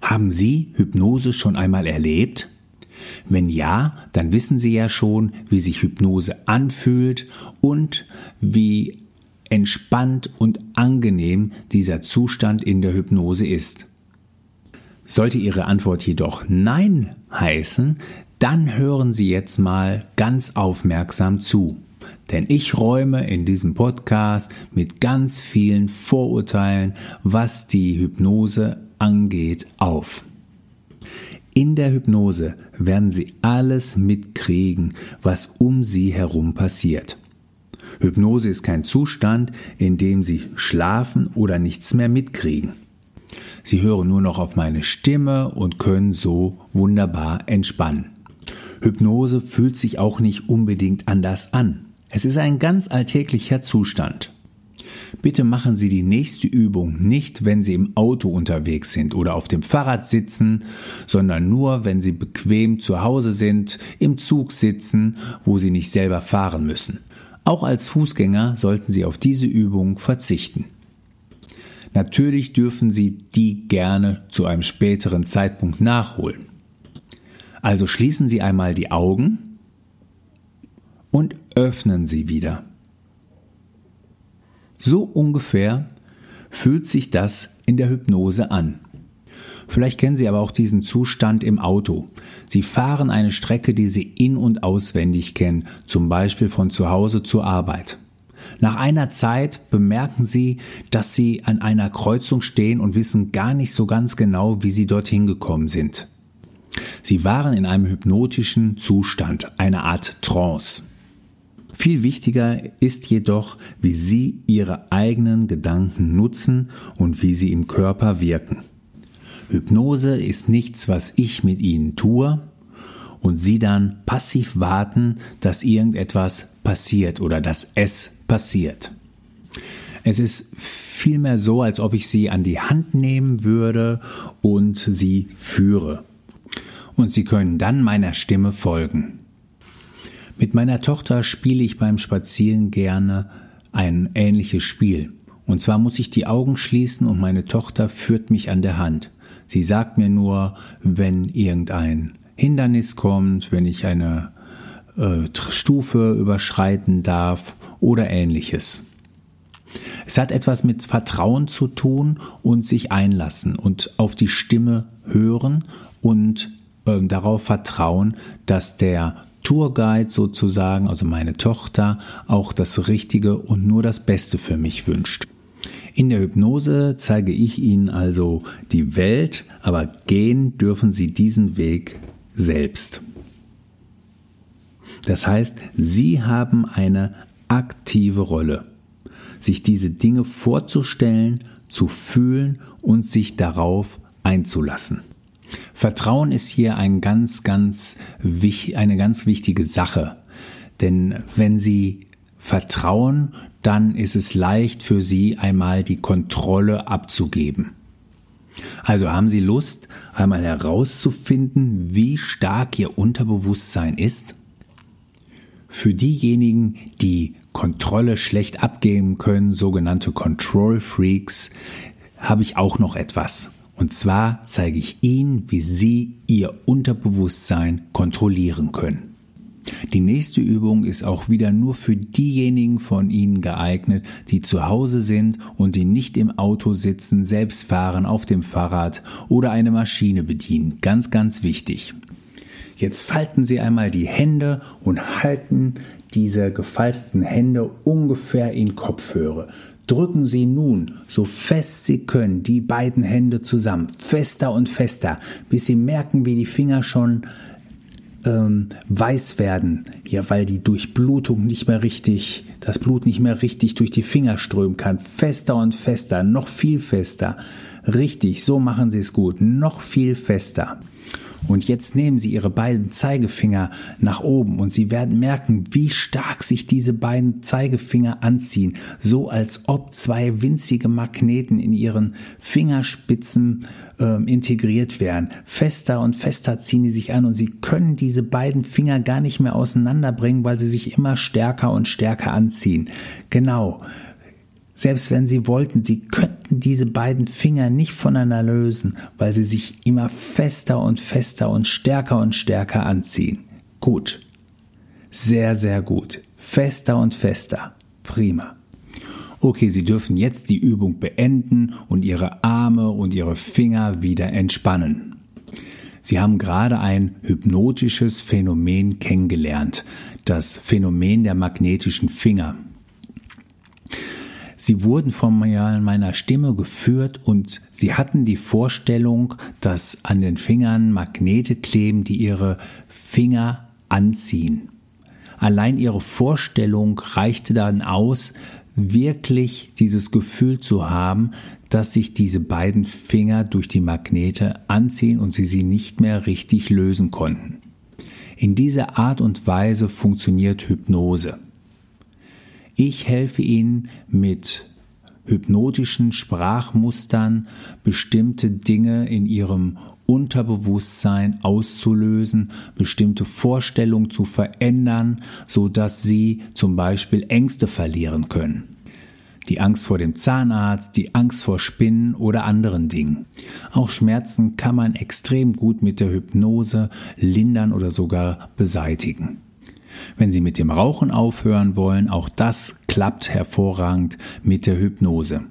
Haben Sie Hypnose schon einmal erlebt? Wenn ja, dann wissen Sie ja schon, wie sich Hypnose anfühlt und wie entspannt und angenehm dieser Zustand in der Hypnose ist. Sollte Ihre Antwort jedoch Nein heißen, dann hören Sie jetzt mal ganz aufmerksam zu. Denn ich räume in diesem Podcast mit ganz vielen Vorurteilen, was die Hypnose angeht, auf. In der Hypnose werden Sie alles mitkriegen, was um Sie herum passiert. Hypnose ist kein Zustand, in dem Sie schlafen oder nichts mehr mitkriegen. Sie hören nur noch auf meine Stimme und können so wunderbar entspannen. Hypnose fühlt sich auch nicht unbedingt anders an. Es ist ein ganz alltäglicher Zustand. Bitte machen Sie die nächste Übung nicht, wenn Sie im Auto unterwegs sind oder auf dem Fahrrad sitzen, sondern nur, wenn Sie bequem zu Hause sind, im Zug sitzen, wo Sie nicht selber fahren müssen. Auch als Fußgänger sollten Sie auf diese Übung verzichten. Natürlich dürfen Sie die gerne zu einem späteren Zeitpunkt nachholen. Also schließen Sie einmal die Augen und öffnen sie wieder. So ungefähr fühlt sich das in der Hypnose an. Vielleicht kennen Sie aber auch diesen Zustand im Auto. Sie fahren eine Strecke, die Sie in und auswendig kennen, zum Beispiel von zu Hause zur Arbeit. Nach einer Zeit bemerken Sie, dass Sie an einer Kreuzung stehen und wissen gar nicht so ganz genau, wie Sie dorthin gekommen sind. Sie waren in einem hypnotischen Zustand, eine Art Trance. Viel wichtiger ist jedoch, wie Sie Ihre eigenen Gedanken nutzen und wie sie im Körper wirken. Hypnose ist nichts, was ich mit Ihnen tue und Sie dann passiv warten, dass irgendetwas passiert oder dass es passiert. Es ist vielmehr so, als ob ich Sie an die Hand nehmen würde und Sie führe. Und Sie können dann meiner Stimme folgen. Mit meiner Tochter spiele ich beim Spazieren gerne ein ähnliches Spiel. Und zwar muss ich die Augen schließen und meine Tochter führt mich an der Hand. Sie sagt mir nur, wenn irgendein Hindernis kommt, wenn ich eine äh, Stufe überschreiten darf oder ähnliches. Es hat etwas mit Vertrauen zu tun und sich einlassen und auf die Stimme hören und äh, darauf vertrauen, dass der Tourguide sozusagen, also meine Tochter, auch das Richtige und nur das Beste für mich wünscht. In der Hypnose zeige ich Ihnen also die Welt, aber gehen dürfen Sie diesen Weg selbst. Das heißt, Sie haben eine aktive Rolle, sich diese Dinge vorzustellen, zu fühlen und sich darauf einzulassen. Vertrauen ist hier ein ganz, ganz, eine ganz wichtige Sache. Denn wenn Sie vertrauen, dann ist es leicht für Sie einmal die Kontrolle abzugeben. Also haben Sie Lust, einmal herauszufinden, wie stark Ihr Unterbewusstsein ist? Für diejenigen, die Kontrolle schlecht abgeben können, sogenannte Control Freaks, habe ich auch noch etwas. Und zwar zeige ich Ihnen, wie Sie Ihr Unterbewusstsein kontrollieren können. Die nächste Übung ist auch wieder nur für diejenigen von Ihnen geeignet, die zu Hause sind und die nicht im Auto sitzen, selbst fahren, auf dem Fahrrad oder eine Maschine bedienen. Ganz, ganz wichtig. Jetzt falten Sie einmal die Hände und halten diese gefalteten Hände ungefähr in Kopfhöre. Drücken Sie nun, so fest Sie können, die beiden Hände zusammen, fester und fester, bis Sie merken, wie die Finger schon ähm, weiß werden, ja, weil die Durchblutung nicht mehr richtig, das Blut nicht mehr richtig durch die Finger strömen kann. Fester und fester, noch viel fester. Richtig, so machen Sie es gut, noch viel fester. Und jetzt nehmen Sie Ihre beiden Zeigefinger nach oben und Sie werden merken, wie stark sich diese beiden Zeigefinger anziehen, so als ob zwei winzige Magneten in Ihren Fingerspitzen äh, integriert wären. Fester und fester ziehen die sich an und Sie können diese beiden Finger gar nicht mehr auseinanderbringen, weil sie sich immer stärker und stärker anziehen. Genau. Selbst wenn sie wollten, sie könnten diese beiden Finger nicht voneinander lösen, weil sie sich immer fester und fester und stärker und stärker anziehen. Gut. Sehr, sehr gut. Fester und fester. Prima. Okay, Sie dürfen jetzt die Übung beenden und Ihre Arme und Ihre Finger wieder entspannen. Sie haben gerade ein hypnotisches Phänomen kennengelernt, das Phänomen der magnetischen Finger. Sie wurden von meiner Stimme geführt und sie hatten die Vorstellung, dass an den Fingern Magnete kleben, die ihre Finger anziehen. Allein ihre Vorstellung reichte dann aus, wirklich dieses Gefühl zu haben, dass sich diese beiden Finger durch die Magnete anziehen und sie sie nicht mehr richtig lösen konnten. In dieser Art und Weise funktioniert Hypnose. Ich helfe Ihnen mit hypnotischen Sprachmustern bestimmte Dinge in Ihrem Unterbewusstsein auszulösen, bestimmte Vorstellungen zu verändern, so dass Sie zum Beispiel Ängste verlieren können. Die Angst vor dem Zahnarzt, die Angst vor Spinnen oder anderen Dingen. Auch Schmerzen kann man extrem gut mit der Hypnose lindern oder sogar beseitigen. Wenn Sie mit dem Rauchen aufhören wollen, auch das klappt hervorragend mit der Hypnose.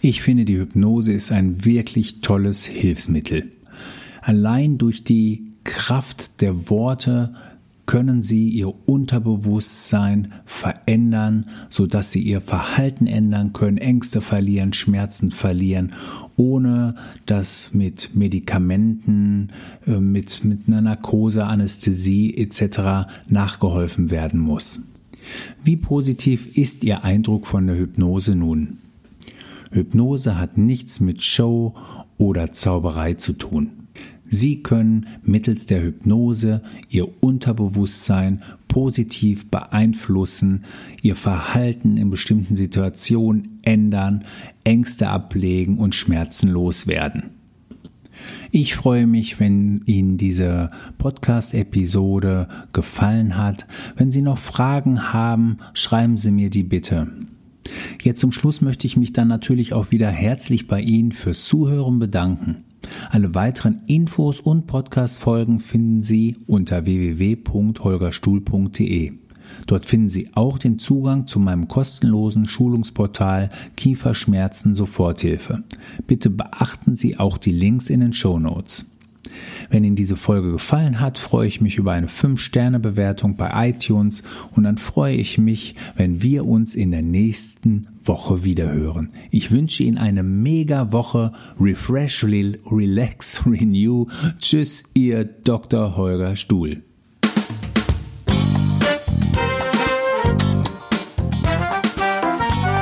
Ich finde, die Hypnose ist ein wirklich tolles Hilfsmittel. Allein durch die Kraft der Worte können sie ihr Unterbewusstsein verändern, sodass sie ihr Verhalten ändern können, Ängste verlieren, Schmerzen verlieren, ohne dass mit Medikamenten, äh, mit, mit einer Narkose, Anästhesie etc. nachgeholfen werden muss. Wie positiv ist Ihr Eindruck von der Hypnose nun? Hypnose hat nichts mit Show oder Zauberei zu tun. Sie können mittels der Hypnose Ihr Unterbewusstsein positiv beeinflussen, Ihr Verhalten in bestimmten Situationen ändern, Ängste ablegen und Schmerzen loswerden. Ich freue mich, wenn Ihnen diese Podcast-Episode gefallen hat. Wenn Sie noch Fragen haben, schreiben Sie mir die bitte. Jetzt zum Schluss möchte ich mich dann natürlich auch wieder herzlich bei Ihnen fürs Zuhören bedanken. Alle weiteren Infos und Podcast-Folgen finden Sie unter www.holgerstuhl.de. Dort finden Sie auch den Zugang zu meinem kostenlosen Schulungsportal Kieferschmerzen Soforthilfe. Bitte beachten Sie auch die Links in den Show Notes. Wenn Ihnen diese Folge gefallen hat, freue ich mich über eine 5-Sterne-Bewertung bei iTunes und dann freue ich mich, wenn wir uns in der nächsten Woche wiederhören. Ich wünsche Ihnen eine mega Woche. Refresh, Relax, Renew. Tschüss, Ihr Dr. Holger Stuhl.